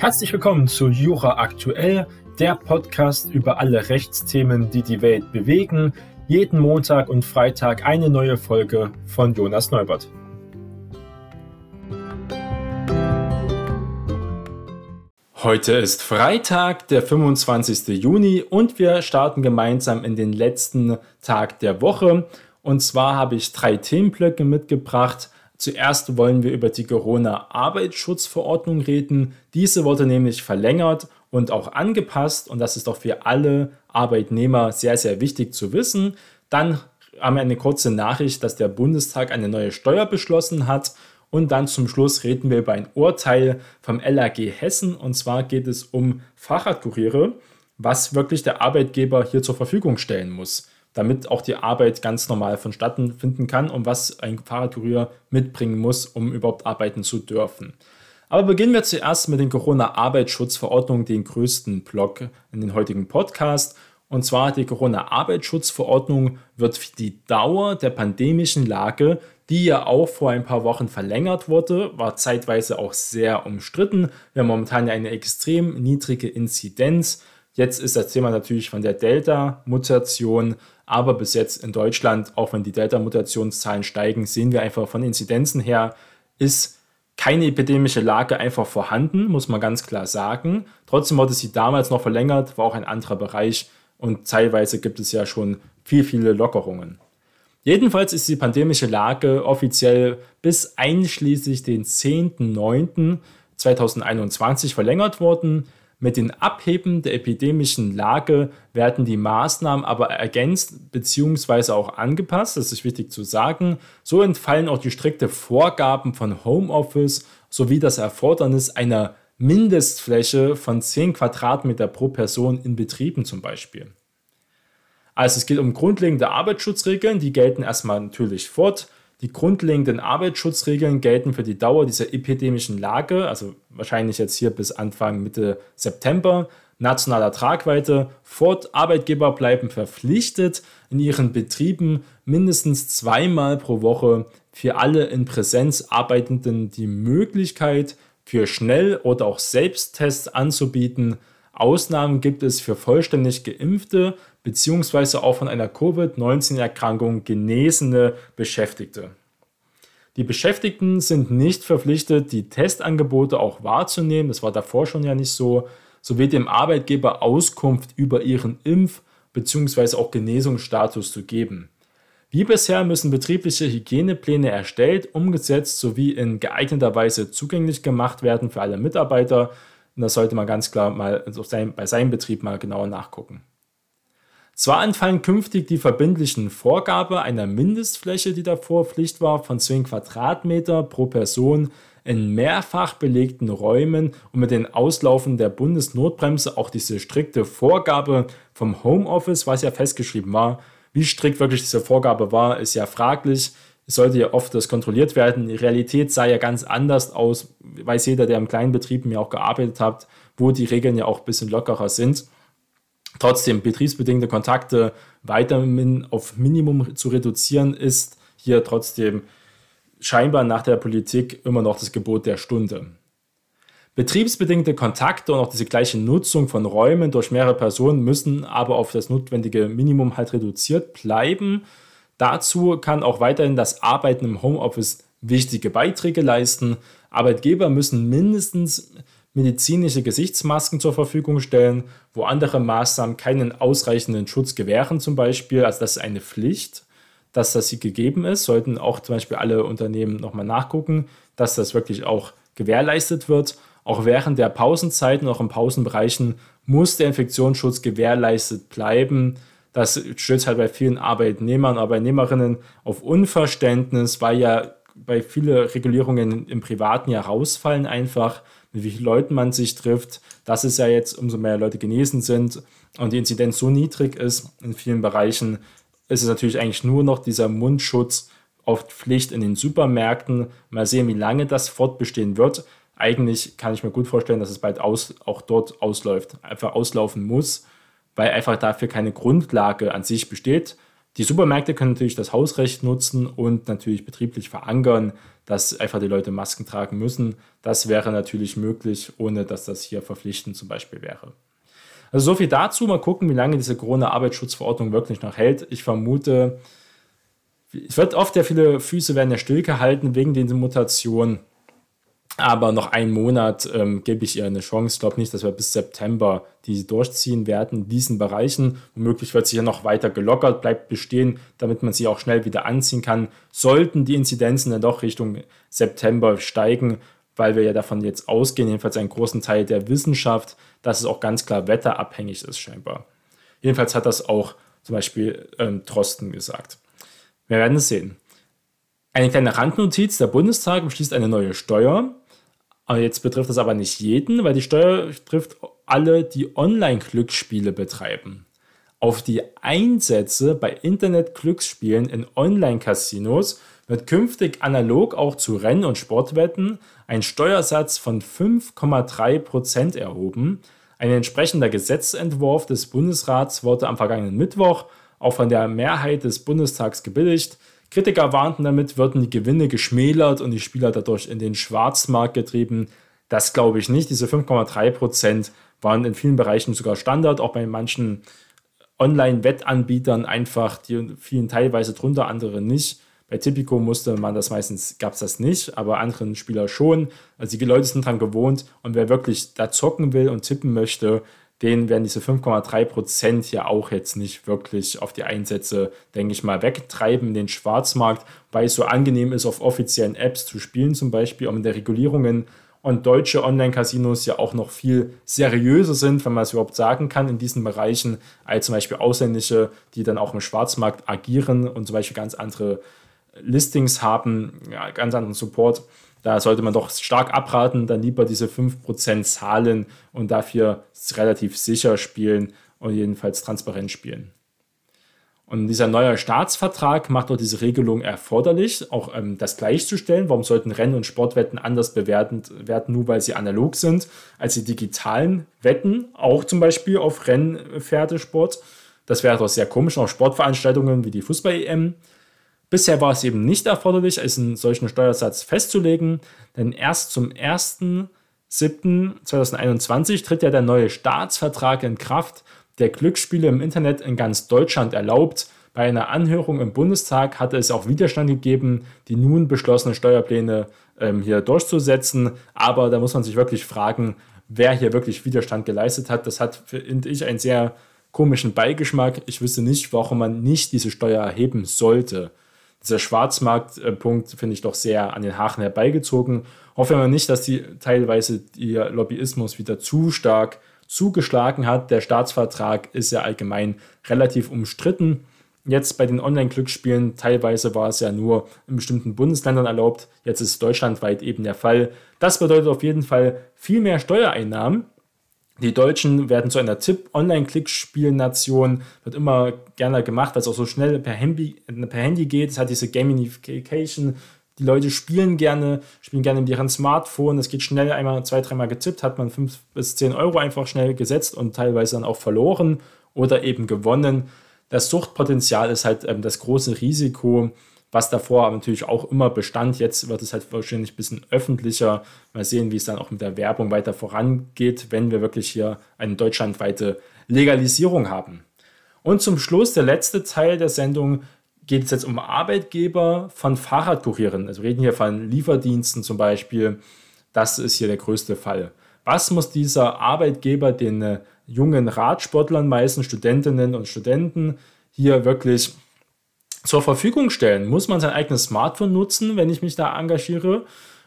Herzlich willkommen zu Jura Aktuell, der Podcast über alle Rechtsthemen, die die Welt bewegen. Jeden Montag und Freitag eine neue Folge von Jonas Neubert. Heute ist Freitag, der 25. Juni und wir starten gemeinsam in den letzten Tag der Woche. Und zwar habe ich drei Themenblöcke mitgebracht. Zuerst wollen wir über die Corona-Arbeitsschutzverordnung reden. Diese wurde nämlich verlängert und auch angepasst und das ist doch für alle Arbeitnehmer sehr, sehr wichtig zu wissen. Dann haben wir eine kurze Nachricht, dass der Bundestag eine neue Steuer beschlossen hat. Und dann zum Schluss reden wir über ein Urteil vom LAG Hessen. Und zwar geht es um Fahrradkuriere, was wirklich der Arbeitgeber hier zur Verfügung stellen muss damit auch die Arbeit ganz normal vonstatten finden kann und was ein Fahrradkurier mitbringen muss, um überhaupt arbeiten zu dürfen. Aber beginnen wir zuerst mit den Corona-Arbeitsschutzverordnungen, den größten Block in den heutigen Podcast. Und zwar die Corona-Arbeitsschutzverordnung wird die Dauer der pandemischen Lage, die ja auch vor ein paar Wochen verlängert wurde, war zeitweise auch sehr umstritten. Wir haben momentan ja eine extrem niedrige Inzidenz. Jetzt ist das Thema natürlich von der Delta-Mutation aber bis jetzt in Deutschland, auch wenn die Delta-Mutationszahlen steigen, sehen wir einfach von Inzidenzen her, ist keine epidemische Lage einfach vorhanden, muss man ganz klar sagen. Trotzdem wurde sie damals noch verlängert, war auch ein anderer Bereich und teilweise gibt es ja schon viel, viele Lockerungen. Jedenfalls ist die pandemische Lage offiziell bis einschließlich den 10.09.2021 verlängert worden. Mit dem Abheben der epidemischen Lage werden die Maßnahmen aber ergänzt bzw. auch angepasst. Das ist wichtig zu sagen. So entfallen auch die strikte Vorgaben von Homeoffice sowie das Erfordernis einer Mindestfläche von 10 Quadratmeter pro Person in Betrieben zum Beispiel. Also es geht um grundlegende Arbeitsschutzregeln, die gelten erstmal natürlich fort. Die grundlegenden Arbeitsschutzregeln gelten für die Dauer dieser epidemischen Lage, also wahrscheinlich jetzt hier bis Anfang Mitte September, nationaler Tragweite. Fort Arbeitgeber bleiben verpflichtet, in ihren Betrieben mindestens zweimal pro Woche für alle in Präsenz Arbeitenden die Möglichkeit für Schnell- oder auch Selbsttests anzubieten. Ausnahmen gibt es für vollständig geimpfte bzw. auch von einer Covid-19-Erkrankung genesene Beschäftigte. Die Beschäftigten sind nicht verpflichtet, die Testangebote auch wahrzunehmen, das war davor schon ja nicht so, sowie dem Arbeitgeber Auskunft über ihren Impf- bzw. auch Genesungsstatus zu geben. Wie bisher müssen betriebliche Hygienepläne erstellt, umgesetzt sowie in geeigneter Weise zugänglich gemacht werden für alle Mitarbeiter. Und das sollte man ganz klar mal bei seinem Betrieb mal genauer nachgucken. Zwar entfallen künftig die verbindlichen Vorgabe einer Mindestfläche, die davor Pflicht war, von 10 Quadratmeter pro Person in mehrfach belegten Räumen und mit den Auslaufen der Bundesnotbremse auch diese strikte Vorgabe vom Homeoffice, was ja festgeschrieben war. Wie strikt wirklich diese Vorgabe war, ist ja fraglich. Es sollte ja oft das kontrolliert werden. Die Realität sah ja ganz anders aus, weiß jeder, der im kleinen Betrieben ja auch gearbeitet hat, wo die Regeln ja auch ein bisschen lockerer sind. Trotzdem, betriebsbedingte Kontakte weiterhin auf Minimum zu reduzieren, ist hier trotzdem scheinbar nach der Politik immer noch das Gebot der Stunde. Betriebsbedingte Kontakte und auch diese gleiche Nutzung von Räumen durch mehrere Personen müssen aber auf das notwendige Minimum halt reduziert bleiben. Dazu kann auch weiterhin das Arbeiten im Homeoffice wichtige Beiträge leisten. Arbeitgeber müssen mindestens medizinische Gesichtsmasken zur Verfügung stellen, wo andere Maßnahmen keinen ausreichenden Schutz gewähren zum Beispiel. Also das ist eine Pflicht, dass das gegeben ist. Sollten auch zum Beispiel alle Unternehmen nochmal nachgucken, dass das wirklich auch gewährleistet wird. Auch während der Pausenzeiten, auch in Pausenbereichen, muss der Infektionsschutz gewährleistet bleiben. Das stößt halt bei vielen Arbeitnehmern, Arbeitnehmerinnen auf Unverständnis, weil ja bei vielen Regulierungen im Privaten ja rausfallen einfach mit wie vielen Leuten man sich trifft. Das ist ja jetzt, umso mehr Leute genesen sind und die Inzidenz so niedrig ist in vielen Bereichen, ist es natürlich eigentlich nur noch dieser Mundschutz auf Pflicht in den Supermärkten. Mal sehen, wie lange das fortbestehen wird. Eigentlich kann ich mir gut vorstellen, dass es bald aus, auch dort ausläuft, einfach auslaufen muss, weil einfach dafür keine Grundlage an sich besteht. Die Supermärkte können natürlich das Hausrecht nutzen und natürlich betrieblich verankern, dass einfach die Leute Masken tragen müssen. Das wäre natürlich möglich, ohne dass das hier verpflichtend zum Beispiel wäre. Also so viel dazu. Mal gucken, wie lange diese Corona-Arbeitsschutzverordnung wirklich noch hält. Ich vermute, es wird oft ja viele Füße werden ja stillgehalten wegen dieser Mutation. Aber noch einen Monat ähm, gebe ich ihr eine Chance. Ich glaube nicht, dass wir bis September diese durchziehen werden in diesen Bereichen. Womöglich wird sie ja noch weiter gelockert, bleibt bestehen, damit man sie auch schnell wieder anziehen kann. Sollten die Inzidenzen dann doch Richtung September steigen, weil wir ja davon jetzt ausgehen, jedenfalls einen großen Teil der Wissenschaft, dass es auch ganz klar wetterabhängig ist scheinbar. Jedenfalls hat das auch zum Beispiel ähm, Trosten gesagt. Wir werden es sehen. Eine kleine Randnotiz, der Bundestag beschließt eine neue Steuer. Jetzt betrifft das aber nicht jeden, weil die Steuer trifft alle, die Online-Glücksspiele betreiben. Auf die Einsätze bei Internet-Glücksspielen in Online-Casinos wird künftig analog auch zu Renn- und Sportwetten ein Steuersatz von 5,3% erhoben. Ein entsprechender Gesetzentwurf des Bundesrats wurde am vergangenen Mittwoch auch von der Mehrheit des Bundestags gebilligt. Kritiker warnten damit, würden die Gewinne geschmälert und die Spieler dadurch in den Schwarzmarkt getrieben. Das glaube ich nicht. Diese 5,3 Prozent waren in vielen Bereichen sogar Standard, auch bei manchen Online-Wettanbietern einfach, die fielen teilweise drunter, andere nicht. Bei Tipico musste man das meistens, gab es das nicht, aber anderen Spieler schon. Also die Leute sind dran gewohnt und wer wirklich da zocken will und tippen möchte, den werden diese 5,3 Prozent ja auch jetzt nicht wirklich auf die Einsätze, denke ich mal, wegtreiben in den Schwarzmarkt, weil es so angenehm ist, auf offiziellen Apps zu spielen, zum Beispiel, auch mit der Regulierungen und deutsche Online-Casinos ja auch noch viel seriöser sind, wenn man es überhaupt sagen kann, in diesen Bereichen, als zum Beispiel ausländische, die dann auch im Schwarzmarkt agieren und zum Beispiel ganz andere Listings haben, ja, ganz anderen Support. Da sollte man doch stark abraten, dann lieber diese 5% zahlen und dafür relativ sicher spielen und jedenfalls transparent spielen. Und dieser neue Staatsvertrag macht auch diese Regelung erforderlich, auch ähm, das gleichzustellen. Warum sollten Renn- und Sportwetten anders bewertet werden, nur weil sie analog sind, als die digitalen Wetten, auch zum Beispiel auf Rennpferdesport? Das wäre doch sehr komisch, auch Sportveranstaltungen wie die Fußball-EM Bisher war es eben nicht erforderlich, einen solchen Steuersatz festzulegen, denn erst zum 1.7.2021 tritt ja der neue Staatsvertrag in Kraft, der Glücksspiele im Internet in ganz Deutschland erlaubt. Bei einer Anhörung im Bundestag hatte es auch Widerstand gegeben, die nun beschlossenen Steuerpläne ähm, hier durchzusetzen. Aber da muss man sich wirklich fragen, wer hier wirklich Widerstand geleistet hat. Das hat, finde ich, einen sehr komischen Beigeschmack. Ich wüsste nicht, warum man nicht diese Steuer erheben sollte dieser Schwarzmarktpunkt finde ich doch sehr an den Haaren herbeigezogen. Hoffen wir nicht, dass die teilweise ihr Lobbyismus wieder zu stark zugeschlagen hat. Der Staatsvertrag ist ja allgemein relativ umstritten. Jetzt bei den Online-Glücksspielen, teilweise war es ja nur in bestimmten Bundesländern erlaubt, jetzt ist es deutschlandweit eben der Fall. Das bedeutet auf jeden Fall viel mehr Steuereinnahmen die Deutschen werden zu einer Tipp-Online-Klickspiel-Nation, wird immer gerne gemacht, weil es auch so schnell per Handy, per Handy geht. Es hat diese Gamification. Die Leute spielen gerne, spielen gerne mit ihrem Smartphone. Es geht schnell, einmal, zwei, dreimal getippt, hat man fünf bis zehn Euro einfach schnell gesetzt und teilweise dann auch verloren oder eben gewonnen. Das Suchtpotenzial ist halt ähm, das große Risiko was davor natürlich auch immer bestand. Jetzt wird es halt wahrscheinlich ein bisschen öffentlicher. Mal sehen, wie es dann auch mit der Werbung weiter vorangeht, wenn wir wirklich hier eine deutschlandweite Legalisierung haben. Und zum Schluss, der letzte Teil der Sendung, geht es jetzt um Arbeitgeber von Fahrradkurieren. Also wir reden hier von Lieferdiensten zum Beispiel. Das ist hier der größte Fall. Was muss dieser Arbeitgeber den äh, jungen Radsportlern, meisten Studentinnen und Studenten, hier wirklich zur Verfügung stellen. Muss man sein eigenes Smartphone nutzen, wenn ich mich da engagiere?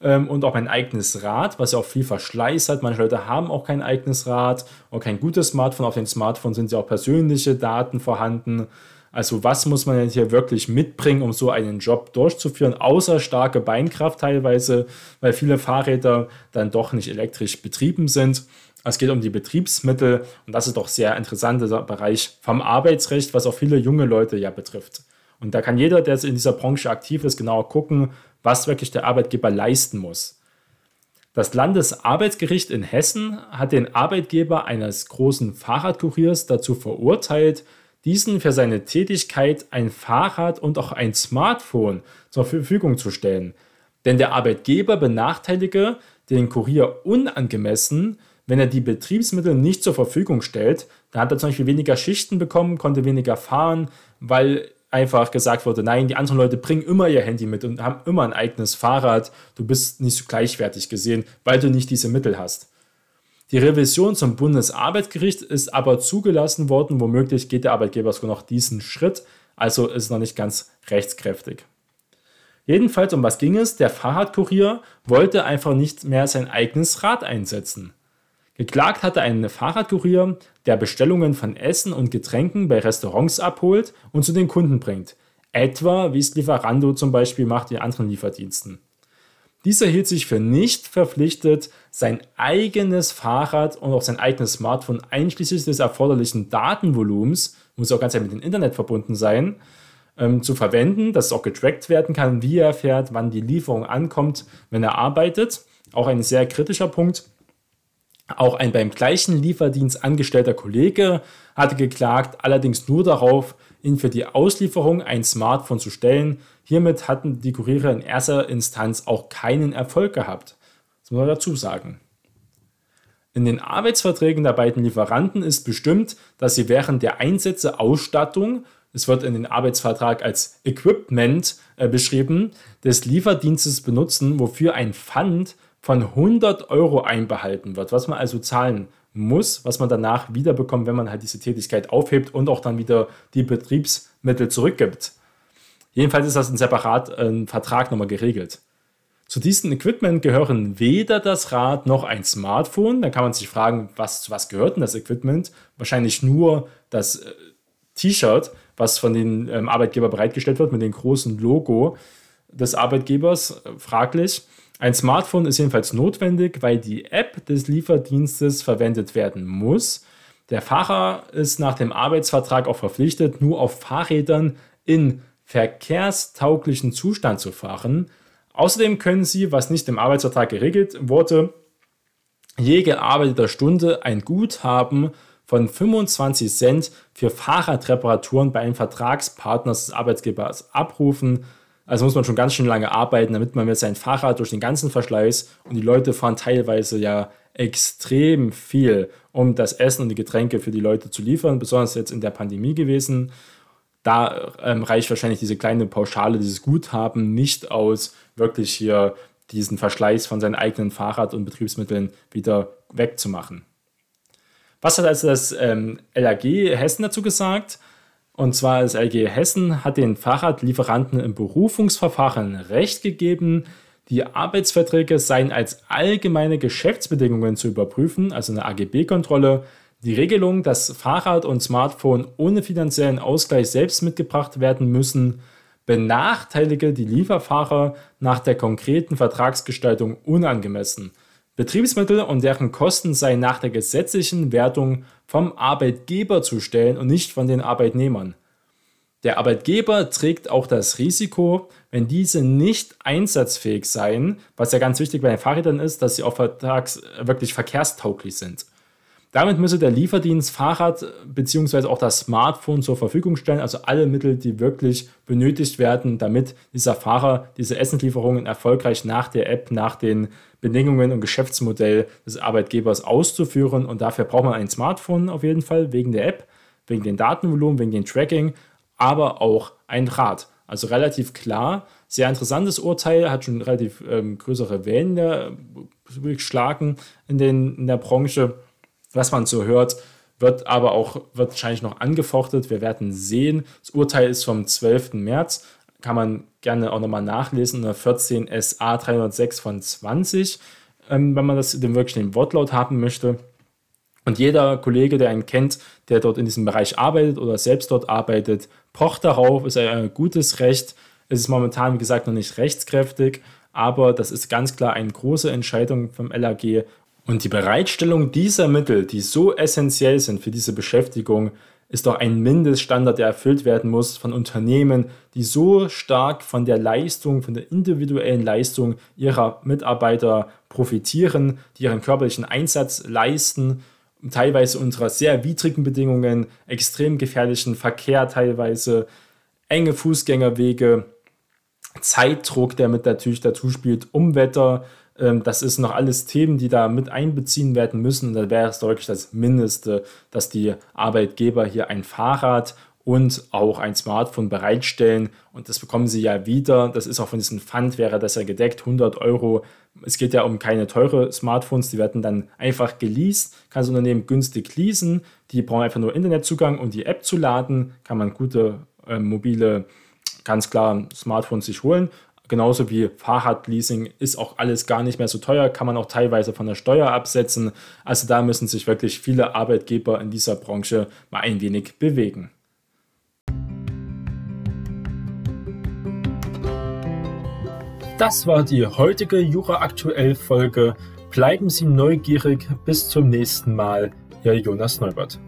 Ähm, und auch mein eigenes Rad, was ja auch viel Verschleiß hat. Manche Leute haben auch kein eigenes Rad oder kein gutes Smartphone. Auf dem Smartphone sind ja auch persönliche Daten vorhanden. Also was muss man denn hier wirklich mitbringen, um so einen Job durchzuführen, außer starke Beinkraft teilweise, weil viele Fahrräder dann doch nicht elektrisch betrieben sind. Es geht um die Betriebsmittel und das ist doch sehr interessanter Bereich vom Arbeitsrecht, was auch viele junge Leute ja betrifft. Und da kann jeder, der in dieser Branche aktiv ist, genauer gucken, was wirklich der Arbeitgeber leisten muss. Das Landesarbeitsgericht in Hessen hat den Arbeitgeber eines großen Fahrradkuriers dazu verurteilt, diesen für seine Tätigkeit ein Fahrrad und auch ein Smartphone zur Verfügung zu stellen. Denn der Arbeitgeber benachteilige den Kurier unangemessen, wenn er die Betriebsmittel nicht zur Verfügung stellt. Da hat er zum Beispiel weniger Schichten bekommen, konnte weniger fahren, weil einfach gesagt wurde, nein, die anderen Leute bringen immer ihr Handy mit und haben immer ein eigenes Fahrrad. Du bist nicht so gleichwertig gesehen, weil du nicht diese Mittel hast. Die Revision zum Bundesarbeitsgericht ist aber zugelassen worden. Womöglich geht der Arbeitgeber sogar noch diesen Schritt, also ist noch nicht ganz rechtskräftig. Jedenfalls, um was ging es? Der Fahrradkurier wollte einfach nicht mehr sein eigenes Rad einsetzen. Geklagt hatte ein Fahrradkurier, der Bestellungen von Essen und Getränken bei Restaurants abholt und zu den Kunden bringt. Etwa wie es Lieferando zum Beispiel macht in anderen Lieferdiensten. Dieser hielt sich für nicht verpflichtet, sein eigenes Fahrrad und auch sein eigenes Smartphone einschließlich des erforderlichen Datenvolumens, muss auch ganz mit dem Internet verbunden sein, ähm, zu verwenden, dass es auch getrackt werden kann, wie er fährt, wann die Lieferung ankommt, wenn er arbeitet. Auch ein sehr kritischer Punkt. Auch ein beim gleichen Lieferdienst angestellter Kollege hatte geklagt, allerdings nur darauf, ihn für die Auslieferung ein Smartphone zu stellen. Hiermit hatten die Kuriere in erster Instanz auch keinen Erfolg gehabt. Das muss man dazu sagen. In den Arbeitsverträgen der beiden Lieferanten ist bestimmt, dass sie während der Einsätze Ausstattung, es wird in den Arbeitsvertrag als Equipment äh, beschrieben, des Lieferdienstes benutzen, wofür ein Pfand von 100 Euro einbehalten wird, was man also zahlen muss, was man danach wiederbekommt, wenn man halt diese Tätigkeit aufhebt und auch dann wieder die Betriebsmittel zurückgibt. Jedenfalls ist das ein separat äh, Vertrag nochmal geregelt. Zu diesem Equipment gehören weder das Rad noch ein Smartphone. Da kann man sich fragen, was zu was gehört denn das Equipment? Wahrscheinlich nur das äh, T-Shirt, was von den ähm, Arbeitgeber bereitgestellt wird mit dem großen Logo des Arbeitgebers. Äh, fraglich. Ein Smartphone ist jedenfalls notwendig, weil die App des Lieferdienstes verwendet werden muss. Der Fahrer ist nach dem Arbeitsvertrag auch verpflichtet, nur auf Fahrrädern in verkehrstauglichen Zustand zu fahren. Außerdem können Sie, was nicht im Arbeitsvertrag geregelt wurde, je gearbeiteter Stunde ein Guthaben von 25 Cent für Fahrradreparaturen bei einem Vertragspartner des Arbeitgebers abrufen. Also muss man schon ganz schön lange arbeiten, damit man mit seinem Fahrrad durch den ganzen Verschleiß und die Leute fahren teilweise ja extrem viel, um das Essen und die Getränke für die Leute zu liefern, besonders jetzt in der Pandemie gewesen. Da ähm, reicht wahrscheinlich diese kleine Pauschale, dieses Guthaben nicht aus, wirklich hier diesen Verschleiß von seinen eigenen Fahrrad- und Betriebsmitteln wieder wegzumachen. Was hat also das ähm, LAG Hessen dazu gesagt? Und zwar das LG Hessen hat den Fahrradlieferanten im Berufungsverfahren Recht gegeben, die Arbeitsverträge seien als allgemeine Geschäftsbedingungen zu überprüfen, also eine AGB-Kontrolle. Die Regelung, dass Fahrrad und Smartphone ohne finanziellen Ausgleich selbst mitgebracht werden müssen, benachteilige die Lieferfahrer nach der konkreten Vertragsgestaltung unangemessen. Betriebsmittel und deren Kosten seien nach der gesetzlichen Wertung vom Arbeitgeber zu stellen und nicht von den Arbeitnehmern. Der Arbeitgeber trägt auch das Risiko, wenn diese nicht einsatzfähig seien, was ja ganz wichtig bei den Fahrrädern ist, dass sie auch vertrags wirklich verkehrstauglich sind. Damit müsse der Lieferdienst Fahrrad bzw. auch das Smartphone zur Verfügung stellen, also alle Mittel, die wirklich benötigt werden, damit dieser Fahrer diese Essenslieferungen erfolgreich nach der App, nach den Bedingungen und Geschäftsmodell des Arbeitgebers auszuführen. Und dafür braucht man ein Smartphone auf jeden Fall, wegen der App, wegen dem Datenvolumen, wegen dem Tracking, aber auch ein Rad. Also relativ klar, sehr interessantes Urteil, hat schon relativ ähm, größere Wellen äh, geschlagen in, den, in der Branche was man so hört, wird aber auch wird wahrscheinlich noch angefochtet. Wir werden sehen. Das Urteil ist vom 12. März. Kann man gerne auch nochmal nachlesen. 14 SA 306 von 20, ähm, wenn man das wirklich den Wortlaut haben möchte. Und jeder Kollege, der einen kennt, der dort in diesem Bereich arbeitet oder selbst dort arbeitet, pocht darauf, ist ein gutes Recht. Es ist momentan, wie gesagt, noch nicht rechtskräftig, aber das ist ganz klar eine große Entscheidung vom LAG und die Bereitstellung dieser Mittel, die so essentiell sind für diese Beschäftigung, ist doch ein Mindeststandard, der erfüllt werden muss von Unternehmen, die so stark von der Leistung, von der individuellen Leistung ihrer Mitarbeiter profitieren, die ihren körperlichen Einsatz leisten, teilweise unter sehr widrigen Bedingungen, extrem gefährlichen Verkehr teilweise, enge Fußgängerwege, Zeitdruck, der mit natürlich dazu spielt, Umwetter. Ähm, das ist noch alles Themen, die da mit einbeziehen werden müssen. Und da wäre es wirklich das Mindeste, dass die Arbeitgeber hier ein Fahrrad und auch ein Smartphone bereitstellen. Und das bekommen sie ja wieder. Das ist auch von diesem Pfand, wäre das ja gedeckt, 100 Euro. Es geht ja um keine teure Smartphones, die werden dann einfach geleast. Kann das Unternehmen günstig leasen. Die brauchen einfach nur Internetzugang und die App zu laden. Kann man gute äh, mobile, ganz klar Smartphones sich holen. Genauso wie Fahrradleasing ist auch alles gar nicht mehr so teuer, kann man auch teilweise von der Steuer absetzen. Also da müssen sich wirklich viele Arbeitgeber in dieser Branche mal ein wenig bewegen. Das war die heutige Jura aktuell Folge. Bleiben Sie neugierig. Bis zum nächsten Mal. Ihr Jonas Neubert.